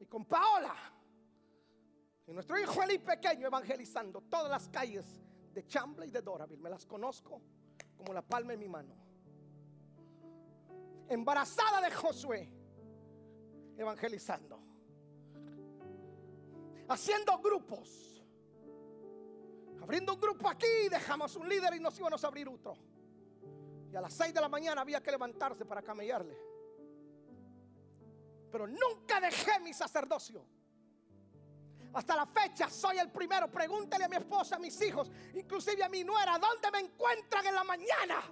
con Paola y nuestro hijo Eli pequeño evangelizando todas las calles de Chamble y de Doraville. Me las conozco como la palma de mi mano. Embarazada de Josué, evangelizando. Haciendo grupos. Abriendo un grupo aquí, dejamos un líder y nos íbamos a abrir otro. Y a las 6 de la mañana había que levantarse para camellarle pero nunca dejé mi sacerdocio. Hasta la fecha soy el primero. Pregúntele a mi esposa, a mis hijos, inclusive a mi nuera, ¿dónde me encuentran en la mañana?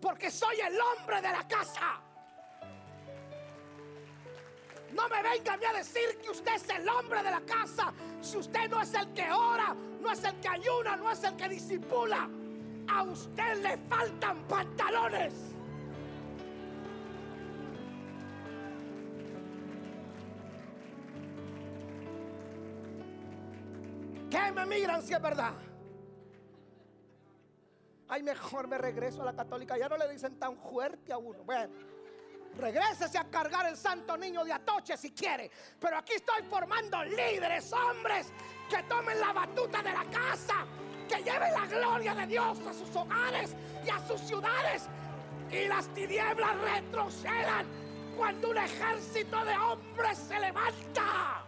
Porque soy el hombre de la casa. No me venga a decir que usted es el hombre de la casa. Si usted no es el que ora, no es el que ayuna, no es el que disipula. A usted le faltan pantalones. ¿Qué me miran si es verdad? Ay, mejor me regreso a la católica. Ya no le dicen tan fuerte a uno. Bueno, regrésese a cargar el santo niño de Atoche si quiere. Pero aquí estoy formando líderes, hombres, que tomen la batuta de la casa, que lleven la gloria de Dios a sus hogares y a sus ciudades. Y las tinieblas retrocedan cuando un ejército de hombres se levanta.